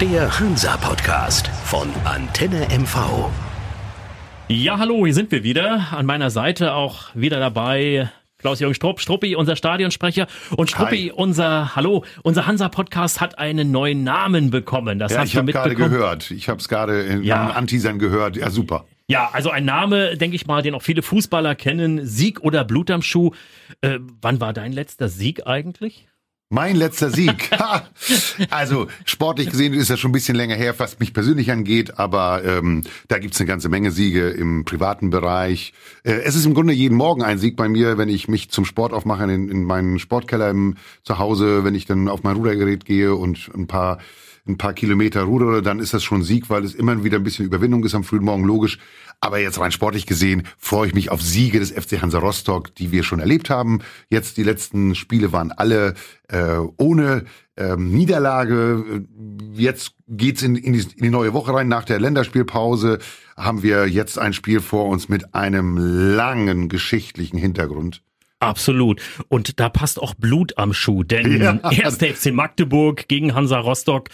Der Hansa-Podcast von Antenne MV. Ja, hallo, hier sind wir wieder. An meiner Seite auch wieder dabei Klaus-Jürgen Strupp, Struppi, unser Stadionsprecher. Und Struppi, Hi. unser, hallo, unser Hansa-Podcast hat einen neuen Namen bekommen. Das ja, hast ich habe gerade gehört. Ich habe es gerade in ja. Antisern gehört. Ja, super. Ja, also ein Name, denke ich mal, den auch viele Fußballer kennen. Sieg oder Blut am Schuh. Äh, wann war dein letzter Sieg eigentlich? Mein letzter Sieg. Ha! Also sportlich gesehen ist das schon ein bisschen länger her, was mich persönlich angeht, aber ähm, da gibt's eine ganze Menge Siege im privaten Bereich. Äh, es ist im Grunde jeden Morgen ein Sieg bei mir, wenn ich mich zum Sport aufmache in, in meinen Sportkeller im, zu Hause, wenn ich dann auf mein Rudergerät gehe und ein paar ein paar Kilometer rudere, dann ist das schon Sieg, weil es immer wieder ein bisschen Überwindung ist am frühen Morgen, logisch. Aber jetzt rein sportlich gesehen freue ich mich auf Siege des FC Hansa Rostock, die wir schon erlebt haben. Jetzt die letzten Spiele waren alle äh, ohne ähm, Niederlage. Jetzt geht's in, in, in die neue Woche rein. Nach der Länderspielpause haben wir jetzt ein Spiel vor uns mit einem langen geschichtlichen Hintergrund. Absolut. Und da passt auch Blut am Schuh, denn ja. erst der FC Magdeburg gegen Hansa Rostock.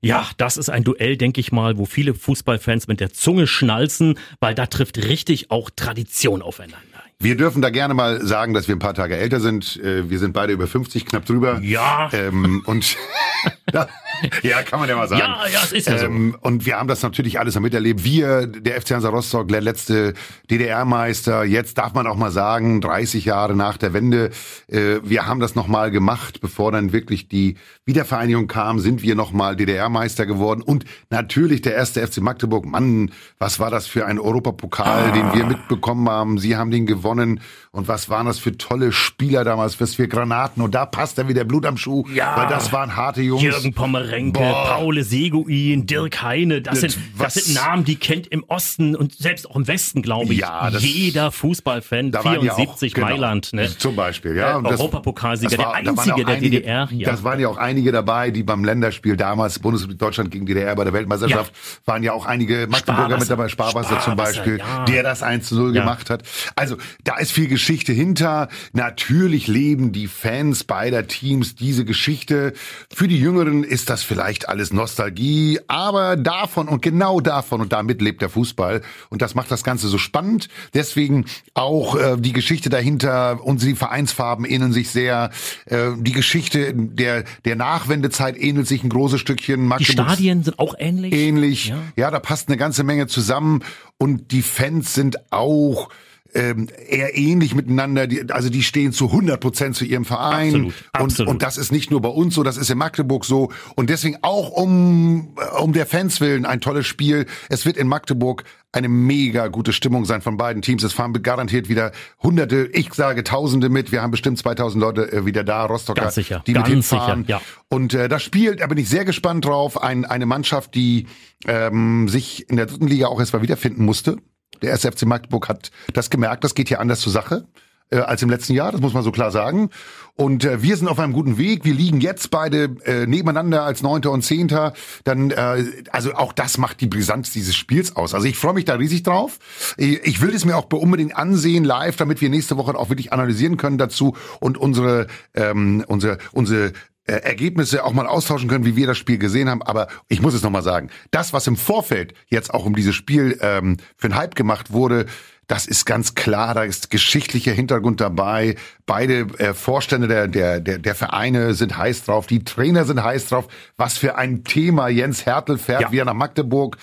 Ja, das ist ein Duell, denke ich mal, wo viele Fußballfans mit der Zunge schnalzen, weil da trifft richtig auch Tradition aufeinander. Wir dürfen da gerne mal sagen, dass wir ein paar Tage älter sind. Äh, wir sind beide über 50, knapp drüber. Ja. Ähm, und ja, kann man ja mal sagen. Ja, ja, es ist ja ähm, so. Und wir haben das natürlich alles miterlebt. Wir, der FC Hansa Rostock, der letzte DDR-Meister, jetzt darf man auch mal sagen, 30 Jahre nach der Wende, äh, wir haben das nochmal gemacht, bevor dann wirklich die Wiedervereinigung kam, sind wir nochmal DDR-Meister geworden. Und natürlich der erste FC Magdeburg, Mann, was war das für ein Europapokal, ah. den wir mitbekommen haben. Sie haben den gewonnen. Und was waren das für tolle Spieler damals, was für Granaten. Und da passt er wieder Blut am Schuh, ja. weil das waren harte Jungs. Jürgen Pommerenke. Paul Seguin, Dirk Heine, das, sind, das sind Namen, die kennt im Osten und selbst auch im Westen, glaube ich, ja, das, jeder Fußballfan. 74 auch, genau, Mailand. Ne? Zum Beispiel, ja. Äh, Europapokalsieger, der einzige der einige, DDR. Ja. Das waren ja auch einige dabei, die beim Länderspiel damals, Bundesrepublik Deutschland gegen DDR bei der Weltmeisterschaft, ja. waren ja auch einige Magdeburger mit dabei, Sparwasser, Sparwasser zum Beispiel, ja. der das 1 zu 0 gemacht hat. Also da ist viel Geschichte hinter. Natürlich leben die Fans beider Teams diese Geschichte. Für die Jüngeren ist das vielleicht alles Nostalgie, aber davon und genau davon und damit lebt der Fußball. Und das macht das Ganze so spannend. Deswegen auch äh, die Geschichte dahinter, unsere Vereinsfarben ähneln sich sehr. Äh, die Geschichte der, der Nachwendezeit ähnelt sich ein großes Stückchen. die Stadien sind auch ähnlich. Ähnlich. Ja. ja, da passt eine ganze Menge zusammen. Und die Fans sind auch ähm, eher ähnlich miteinander. Die, also die stehen zu 100 Prozent zu ihrem Verein. Absolut, absolut. Und, und das ist nicht nur bei uns so, das ist in Magdeburg so. Und deswegen auch um, um der Fans willen ein tolles Spiel. Es wird in Magdeburg eine mega gute Stimmung sein von beiden Teams. Es fahren garantiert wieder Hunderte, ich sage Tausende mit. Wir haben bestimmt 2000 Leute äh, wieder da, Rostocker, Ganz sicher. die Ganz mit hinfahren. Sicher, ja. Und äh, das Spiel, da bin ich sehr gespannt drauf. Ein, eine Mannschaft, die ähm, sich in der dritten Liga auch erst mal wiederfinden musste. Der SFC Magdeburg hat das gemerkt, das geht hier anders zur Sache äh, als im letzten Jahr, das muss man so klar sagen. Und äh, wir sind auf einem guten Weg. Wir liegen jetzt beide äh, nebeneinander als Neunter und Zehnter. Dann, äh, also auch das macht die Brisanz dieses Spiels aus. Also ich freue mich da riesig drauf. Ich will es mir auch unbedingt ansehen live, damit wir nächste Woche auch wirklich analysieren können dazu und unsere ähm, unsere unsere äh, Ergebnisse auch mal austauschen können, wie wir das Spiel gesehen haben. Aber ich muss es nochmal sagen, das, was im Vorfeld jetzt auch um dieses Spiel ähm, für einen Hype gemacht wurde, das ist ganz klar, da ist geschichtlicher Hintergrund dabei. Beide äh, Vorstände der, der, der, der Vereine sind heiß drauf, die Trainer sind heiß drauf. Was für ein Thema. Jens Hertel fährt ja. wieder nach Magdeburg.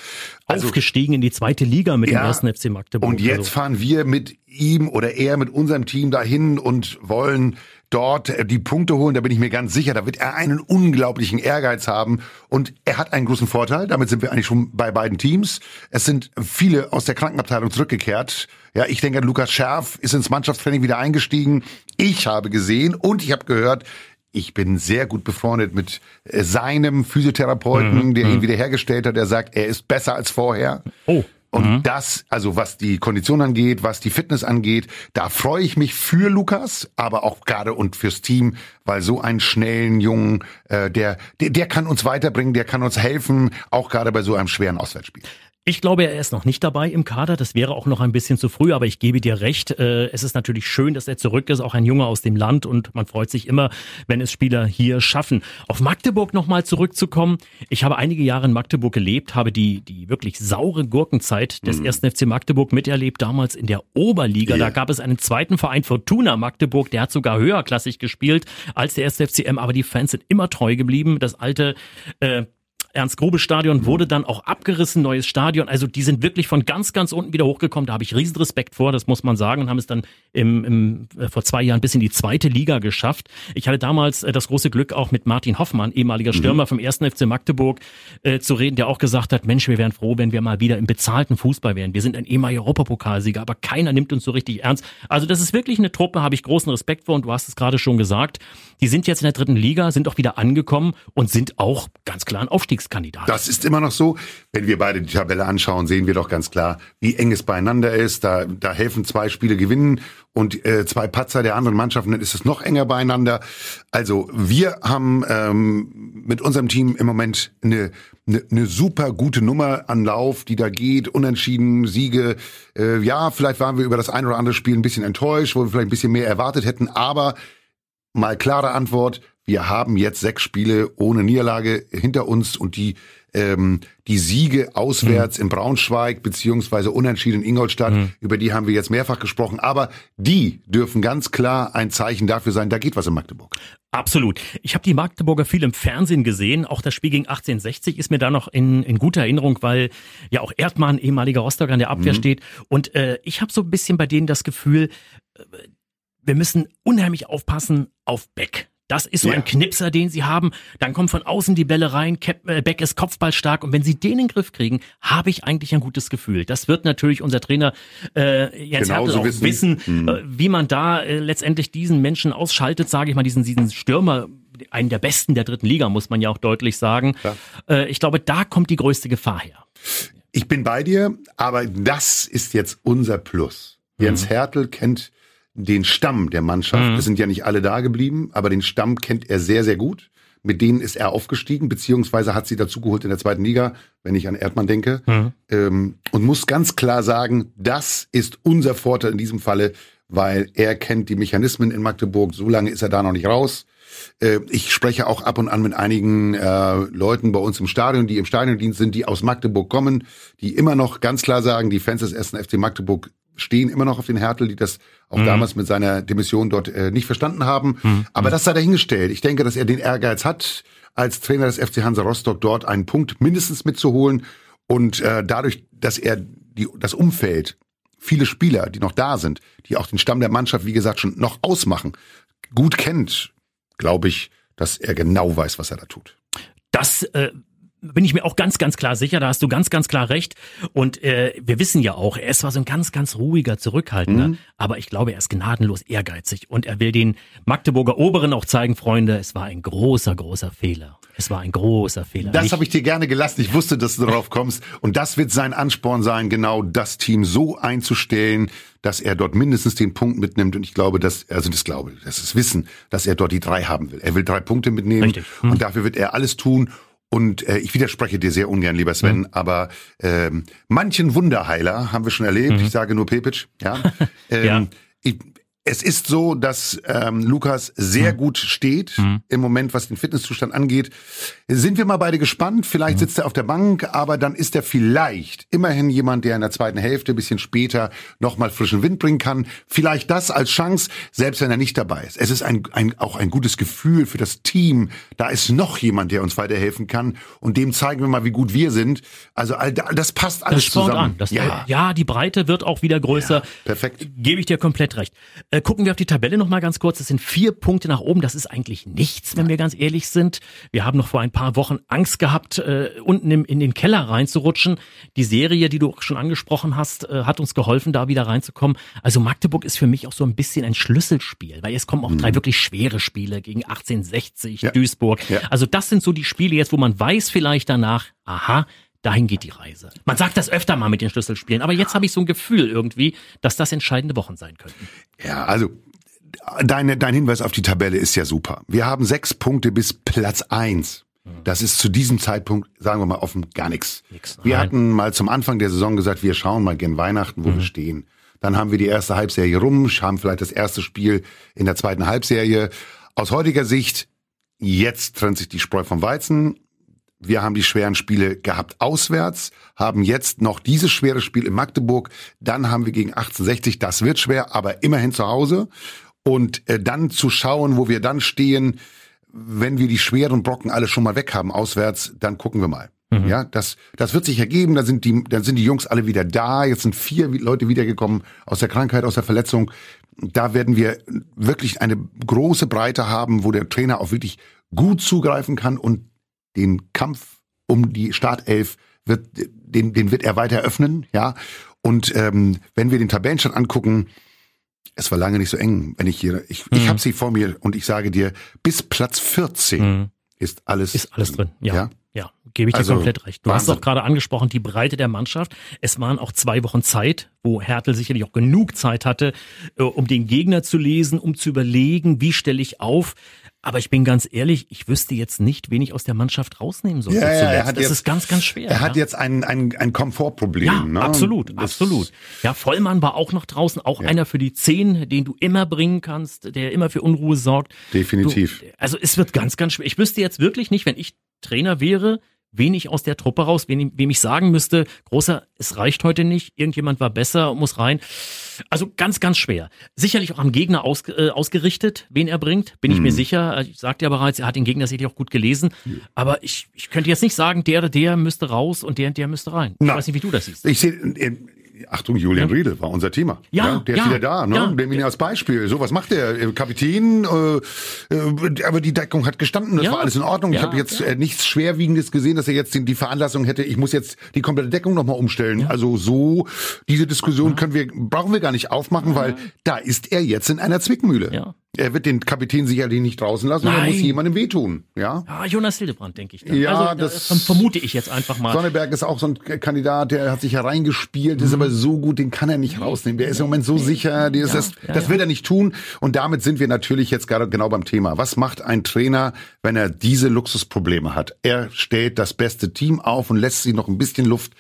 Also, Aufgestiegen in die zweite Liga mit ja, dem ersten FC Magdeburg. Und jetzt also. fahren wir mit ihm oder er mit unserem Team dahin und wollen dort äh, die Punkte holen, da bin ich mir ganz sicher, da wird er einen unglaublichen Ehrgeiz haben und er hat einen großen Vorteil, damit sind wir eigentlich schon bei beiden Teams. Es sind viele aus der Krankenabteilung zurückgekehrt. Ja, ich denke, Lukas Scherf ist ins Mannschaftstraining wieder eingestiegen. Ich habe gesehen und ich habe gehört, ich bin sehr gut befreundet mit äh, seinem Physiotherapeuten, mhm, der ihn mhm. wiederhergestellt hat. Der sagt, er ist besser als vorher. Oh. Und mhm. das, also was die Kondition angeht, was die Fitness angeht, da freue ich mich für Lukas, aber auch gerade und fürs Team, weil so einen schnellen Jungen, äh, der, der, der kann uns weiterbringen, der kann uns helfen, auch gerade bei so einem schweren Auswärtsspiel. Ich glaube, er ist noch nicht dabei im Kader. Das wäre auch noch ein bisschen zu früh, aber ich gebe dir recht. Äh, es ist natürlich schön, dass er zurück ist, auch ein Junge aus dem Land und man freut sich immer, wenn es Spieler hier schaffen. Auf Magdeburg nochmal zurückzukommen. Ich habe einige Jahre in Magdeburg gelebt, habe die, die wirklich saure Gurkenzeit des mhm. ersten FC Magdeburg miterlebt, damals in der Oberliga. Yeah. Da gab es einen zweiten Verein, Fortuna Magdeburg, der hat sogar höherklassig gespielt als der erste FCM, aber die Fans sind immer treu geblieben. Das alte äh, Ernst-Grube-Stadion wurde dann auch abgerissen, neues Stadion. Also die sind wirklich von ganz, ganz unten wieder hochgekommen. Da habe ich riesen Respekt vor, das muss man sagen, und haben es dann im, im, äh, vor zwei Jahren bis in die zweite Liga geschafft. Ich hatte damals äh, das große Glück, auch mit Martin Hoffmann, ehemaliger mhm. Stürmer mhm. vom ersten FC Magdeburg, äh, zu reden, der auch gesagt hat, Mensch, wir wären froh, wenn wir mal wieder im bezahlten Fußball wären. Wir sind ein ehemaliger Europapokalsieger, aber keiner nimmt uns so richtig ernst. Also das ist wirklich eine Truppe, habe ich großen Respekt vor und du hast es gerade schon gesagt. Die sind jetzt in der dritten Liga, sind auch wieder angekommen und sind auch ganz klar ein Aufstiegskandidat. Das ist immer noch so. Wenn wir beide die Tabelle anschauen, sehen wir doch ganz klar, wie eng es beieinander ist. Da, da helfen zwei Spiele gewinnen und äh, zwei Patzer der anderen Mannschaften, dann ist es noch enger beieinander. Also wir haben ähm, mit unserem Team im Moment eine, eine, eine super gute Nummer an Lauf, die da geht, unentschieden, Siege. Äh, ja, vielleicht waren wir über das ein oder andere Spiel ein bisschen enttäuscht, wo wir vielleicht ein bisschen mehr erwartet hätten, aber mal klare Antwort. Wir haben jetzt sechs Spiele ohne Niederlage hinter uns und die ähm, die Siege auswärts mhm. in Braunschweig beziehungsweise unentschieden in Ingolstadt, mhm. über die haben wir jetzt mehrfach gesprochen, aber die dürfen ganz klar ein Zeichen dafür sein, da geht was in Magdeburg. Absolut. Ich habe die Magdeburger viel im Fernsehen gesehen. Auch das Spiel gegen 1860 ist mir da noch in, in guter Erinnerung, weil ja auch Erdmann, ehemaliger Rostocker, an der Abwehr mhm. steht. Und äh, ich habe so ein bisschen bei denen das Gefühl, äh, wir müssen unheimlich aufpassen auf Beck. Das ist so ja. ein Knipser, den sie haben. Dann kommen von außen die Bälle rein. Äh, Beck ist kopfballstark. Und wenn sie den in den Griff kriegen, habe ich eigentlich ein gutes Gefühl. Das wird natürlich unser Trainer äh, Jens Hertel auch wissen, wissen mhm. äh, wie man da äh, letztendlich diesen Menschen ausschaltet, sage ich mal, diesen, diesen Stürmer, einen der besten der dritten Liga, muss man ja auch deutlich sagen. Ja. Äh, ich glaube, da kommt die größte Gefahr her. Ich bin bei dir, aber das ist jetzt unser Plus. Jens mhm. Hertel kennt den Stamm der Mannschaft. Mhm. Es sind ja nicht alle da geblieben, aber den Stamm kennt er sehr, sehr gut. Mit denen ist er aufgestiegen, beziehungsweise hat sie dazugeholt in der zweiten Liga, wenn ich an Erdmann denke. Mhm. Ähm, und muss ganz klar sagen, das ist unser Vorteil in diesem Falle, weil er kennt die Mechanismen in Magdeburg. So lange ist er da noch nicht raus. Äh, ich spreche auch ab und an mit einigen äh, Leuten bei uns im Stadion, die im Stadiondienst sind, die aus Magdeburg kommen, die immer noch ganz klar sagen, die Fans des ersten FC Magdeburg stehen immer noch auf den Härtel, die das auch mhm. damals mit seiner Demission dort äh, nicht verstanden haben. Mhm. Aber das sei dahingestellt. Ich denke, dass er den Ehrgeiz hat, als Trainer des FC Hansa Rostock dort einen Punkt mindestens mitzuholen. Und äh, dadurch, dass er die, das Umfeld, viele Spieler, die noch da sind, die auch den Stamm der Mannschaft, wie gesagt, schon noch ausmachen, gut kennt, glaube ich, dass er genau weiß, was er da tut. Das äh, bin ich mir auch ganz, ganz klar sicher. Da hast du ganz, ganz klar recht. Und äh, wir wissen ja auch, er ist zwar so ein ganz, ganz ruhiger, zurückhaltender, mhm. aber ich glaube, er ist gnadenlos ehrgeizig und er will den Magdeburger Oberen auch zeigen, Freunde, es war ein großer, großer Fehler. Es war ein großer Fehler. Das habe ich dir gerne gelassen. Ich wusste, dass du darauf kommst. Und das wird sein Ansporn sein, genau das Team so einzustellen, dass er dort mindestens den Punkt mitnimmt. Und ich glaube, dass, also das glaube, das ist Wissen, dass er dort die drei haben will. Er will drei Punkte mitnehmen. Richtig. Hm. Und dafür wird er alles tun. Und äh, ich widerspreche dir sehr ungern, lieber Sven, mhm. aber ähm, manchen Wunderheiler haben wir schon erlebt. Mhm. Ich sage nur Pepic, ja. ähm, ja. Ich, es ist so, dass ähm, Lukas sehr mhm. gut steht mhm. im Moment, was den Fitnesszustand angeht. Sind wir mal beide gespannt. Vielleicht mhm. sitzt er auf der Bank, aber dann ist er vielleicht immerhin jemand, der in der zweiten Hälfte bisschen später nochmal frischen Wind bringen kann. Vielleicht das als Chance, selbst wenn er nicht dabei ist. Es ist ein, ein, auch ein gutes Gefühl für das Team. Da ist noch jemand, der uns weiterhelfen kann. Und dem zeigen wir mal, wie gut wir sind. Also all das passt alles das zusammen. An. Das, ja. ja, die Breite wird auch wieder größer. Ja, perfekt. Gebe ich dir komplett recht. Äh, gucken wir auf die Tabelle noch mal ganz kurz. Das sind vier Punkte nach oben. Das ist eigentlich nichts, wenn wir ganz ehrlich sind. Wir haben noch vor ein paar Wochen Angst gehabt, äh, unten im, in den Keller reinzurutschen. Die Serie, die du schon angesprochen hast, äh, hat uns geholfen, da wieder reinzukommen. Also Magdeburg ist für mich auch so ein bisschen ein Schlüsselspiel, weil es kommen auch mhm. drei wirklich schwere Spiele gegen 1860, ja. Duisburg. Ja. Also das sind so die Spiele jetzt, wo man weiß vielleicht danach, aha, dahin geht die Reise. Man sagt das öfter mal mit den Schlüsselspielen, aber jetzt habe ich so ein Gefühl irgendwie, dass das entscheidende Wochen sein könnten. Ja, also deine, dein Hinweis auf die Tabelle ist ja super. Wir haben sechs Punkte bis Platz eins. Das ist zu diesem Zeitpunkt, sagen wir mal offen, gar nichts. Wir hatten mal zum Anfang der Saison gesagt, wir schauen mal gern Weihnachten, wo Mhm. wir stehen. Dann haben wir die erste Halbserie rum, haben vielleicht das erste Spiel in der zweiten Halbserie. Aus heutiger Sicht, jetzt trennt sich die Spreu vom Weizen. Wir haben die schweren Spiele gehabt auswärts, haben jetzt noch dieses schwere Spiel in Magdeburg. Dann haben wir gegen 1860, das wird schwer, aber immerhin zu Hause. Und äh, dann zu schauen, wo wir dann stehen, wenn wir die schweren Brocken alle schon mal weg haben auswärts, dann gucken wir mal. Ja, das, das wird sich ergeben. Da sind die, dann sind die Jungs alle wieder da. Jetzt sind vier Leute wiedergekommen aus der Krankheit, aus der Verletzung. Da werden wir wirklich eine große Breite haben, wo der Trainer auch wirklich gut zugreifen kann und den Kampf um die Startelf wird, den, den wird er weiter öffnen, ja. Und ähm, wenn wir den Tabellenstand angucken, es war lange nicht so eng, wenn ich hier, ich, ich habe sie vor mir und ich sage dir, bis Platz 14 ist alles Ist alles drin, ja. Ja? Ja, gebe ich dir Also, komplett recht. Du hast Wahnsinn. doch gerade angesprochen, die Breite der Mannschaft. Es waren auch zwei Wochen Zeit, wo Hertel sicherlich auch genug Zeit hatte, äh, um den Gegner zu lesen, um zu überlegen, wie stelle ich auf. Aber ich bin ganz ehrlich, ich wüsste jetzt nicht, wen ich aus der Mannschaft rausnehmen sollte Ja, ja, er hat das jetzt- ist ganz, ganz schwer. Er hat ja. jetzt ein, ein, ein Komfortproblem. Ja, ne? absolut, Das- absolut. Ja, Vollmann war auch noch draußen, auch einer für die Zehn, den du immer bringen kannst, der immer für Unruhe sorgt. Definitiv. Du, also es wird ganz, ganz schwer. Ich wüsste jetzt wirklich nicht, wenn ich Trainer wäre, wen ich aus der Truppe raus, wen, wem ich sagen müsste, großer, es reicht heute nicht, irgendjemand war besser, muss rein. Also ganz, ganz schwer. Sicherlich auch am Gegner aus, äh, ausgerichtet, wen er bringt, bin ich Mhm. mir sicher. Ich sagte ja bereits, er hat den Gegner sicherlich auch gut gelesen. Aber ich, ich könnte jetzt nicht sagen, der oder der müsste raus und der und der müsste rein. Ich Na. weiß nicht, wie du das siehst. Ich sehe, äh, Achtung, Julian Riedel war unser Thema. Ja, der ist ja, wieder da, ne? ja. Nehmen ihn als Beispiel. So, was macht der? Äh, Kapitän, äh, äh, aber die Deckung hat gestanden, das Ja, war alles in Ordnung. ich ja, habe jetzt ja. äh, nichts Schwerwiegendes gesehen, dass er jetzt die, die Veranlassung hätte, ich muss jetzt die komplette Deckung nochmal umstellen. Also so, diese Diskussion können wir, brauchen wir gar nicht aufmachen, weil da ist er jetzt in einer Zwickmühle. Ja. Er wird den Kapitän sicherlich nicht draußen lassen, und er Nein. muss jemandem wehtun. Ja. Ja, Jonas Hildebrand, denke ich. Dann. Ja, also, das- das vermute ich jetzt einfach mal. Sonneberg ist auch so ein Kandidat, der hat sich hereingespielt, ist aber so gut, den kann er nicht rausnehmen. Der ist im Moment so sicher, der ist das, ja, das ja. wird er nicht tun. Und damit sind wir natürlich jetzt gerade genau beim Thema. Was macht ein Trainer, wenn er diese Luxusprobleme hat? Er stellt das beste Team auf und lässt sich noch ein bisschen Luft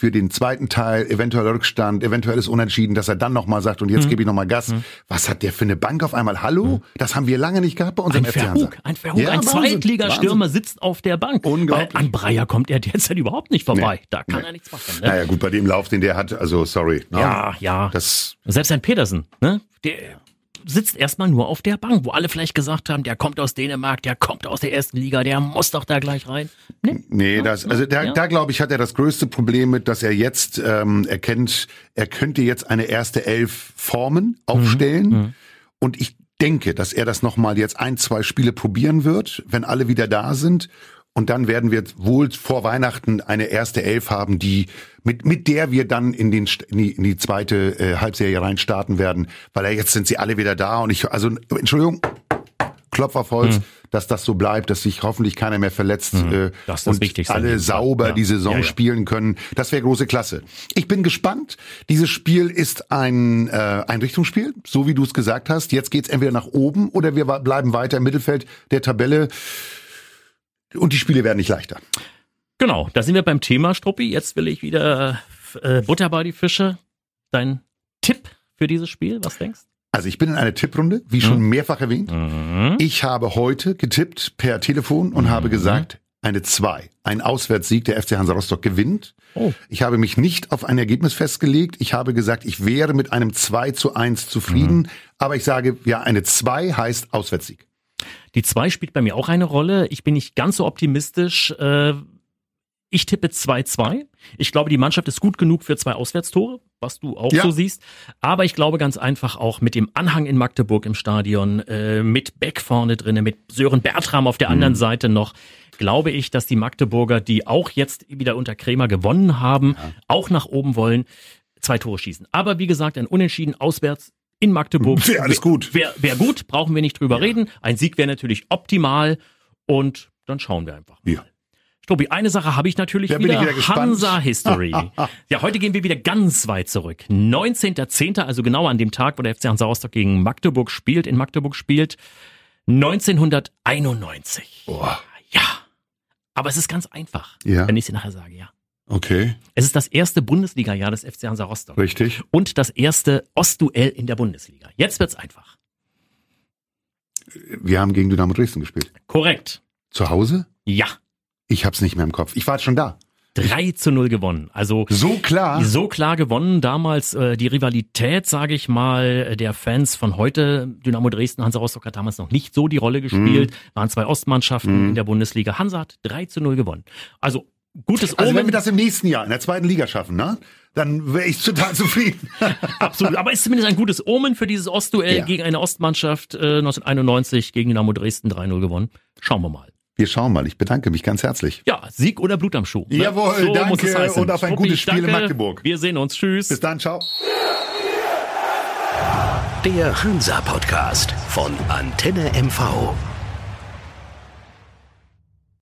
für den zweiten Teil, eventuell Rückstand, eventuelles Unentschieden, dass er dann nochmal sagt, und jetzt Mhm. gebe ich nochmal Gas. Was hat der für eine Bank auf einmal? Hallo? Das haben wir lange nicht gehabt bei unserem Ein FC Hansa. Verhug, ein Verhug, Ja, ein Zweitligastürmer sitzt auf der Bank. Unglaublich. Weil an Breyer kommt er derzeit überhaupt nicht vorbei. Nee. Da kann Nee. er nichts machen. Ne? Naja, gut, bei dem Lauf, den der hat, also sorry. ne? Ja, ja. Das Selbst ein Petersen, ne? Der sitzt erstmal nur auf der Bank, wo alle vielleicht gesagt haben, der kommt aus Dänemark, der kommt aus der ersten Liga, der muss doch da gleich rein. Nee. Nee, das, also da, Ja. da glaube ich, hat er das größte Problem mit, dass er jetzt ähm, erkennt, er könnte jetzt eine erste Elf formen, aufstellen. Und ich denke, dass er das nochmal jetzt ein, zwei Spiele probieren wird, wenn alle wieder da sind. Und dann werden wir wohl vor Weihnachten eine erste Elf haben, die mit mit der wir dann in den in die, in die zweite äh, Halbserie rein starten werden, weil er jetzt sind sie alle wieder da und ich also Entschuldigung, Klopf auf Holz, Hm. dass das so bleibt, dass sich hoffentlich keiner mehr verletzt äh, Das ist das und alle sauber Ja. die Saison Ja, ja. spielen können. Das wäre große Klasse. Ich bin gespannt. Dieses Spiel ist ein äh, ein Richtungsspiel, so wie du es gesagt hast. Jetzt geht's entweder nach oben oder wir bleiben weiter im Mittelfeld der Tabelle. Und die Spiele werden nicht leichter. Genau, da sind wir beim Thema, Struppi. Jetzt will ich wieder äh, Butter bei die Fische. Dein Tipp für dieses Spiel, was denkst Also ich bin in einer Tipprunde, wie schon mehrfach erwähnt. Mhm. Ich habe heute getippt per Telefon und habe gesagt, eine 2. Ein Auswärtssieg, der FC Hansa Rostock gewinnt. Oh. Ich habe mich nicht auf ein Ergebnis festgelegt. Ich habe gesagt, ich wäre mit einem 2 zu 1 zufrieden. Aber ich sage, ja, eine 2 heißt Auswärtssieg. Die 2 spielt bei mir auch eine Rolle. Ich bin nicht ganz so optimistisch. Äh, ich tippe 2-2. Ich glaube, die Mannschaft ist gut genug für zwei Auswärtstore, was du auch Ja. so siehst. Aber ich glaube ganz einfach auch mit dem Anhang in Magdeburg im Stadion, äh, mit Beck vorne drinne, mit Sören Bertram auf der Mhm. anderen Seite noch, glaube ich, dass die Magdeburger, die auch jetzt wieder unter Krämer gewonnen haben, auch nach oben wollen, zwei Tore schießen. Aber wie gesagt, ein Unentschieden auswärts in Magdeburg. Wäre alles gut. Wäre wär gut, brauchen wir nicht drüber reden. Ein Sieg wäre natürlich optimal und dann schauen wir einfach. mal. Ja. Tobi, eine Sache habe ich natürlich Da wieder. ich wieder. Hansa History. ja, heute gehen wir wieder ganz weit zurück. 19.10., also genau an dem Tag, wo der FC Hansa Rostock gegen Magdeburg spielt, in Magdeburg spielt. 1991. Boah. Ja. Aber es ist ganz einfach, Ja. wenn ich sie nachher sage, ja. Okay, Es ist das erste Bundesliga-Jahr des FC Hansa Rostock. richtig. Und das erste Ostduell in der Bundesliga. Jetzt wird's einfach. Wir haben gegen Dynamo Dresden gespielt. Korrekt. Zu Hause? Ja. Ich hab's nicht mehr im Kopf. Ich war schon da. 3 zu 0 gewonnen. Also So klar. so klar gewonnen. Damals äh, die Rivalität, sage ich mal, der Fans von heute, Dynamo Dresden, Hansa Rostock hat damals noch nicht so die Rolle gespielt. Waren zwei Ostmannschaften Mhm. in der Bundesliga. Hansa hat 3 zu 0 gewonnen. Also gutes Also wenn Omen. wir das im nächsten Jahr in der zweiten Liga schaffen, ne? Dann wäre ich total zufrieden. Absolut. Aber ist zumindest ein gutes Omen für dieses Ostduell Ja. gegen eine Ostmannschaft äh, 1991 gegen Dynamo Dresden 3-0 gewonnen. Schauen wir mal. Wir schauen mal. Ich bedanke mich ganz herzlich. Ja, Sieg oder Blut am Schuh. ne? Jawohl, danke muss es heißen. und auf ein Struppi, gutes Spiel in danke. Magdeburg. Wir sehen uns. Tschüss. Bis dann, ciao. Der Hansa Podcast von Antenne MV.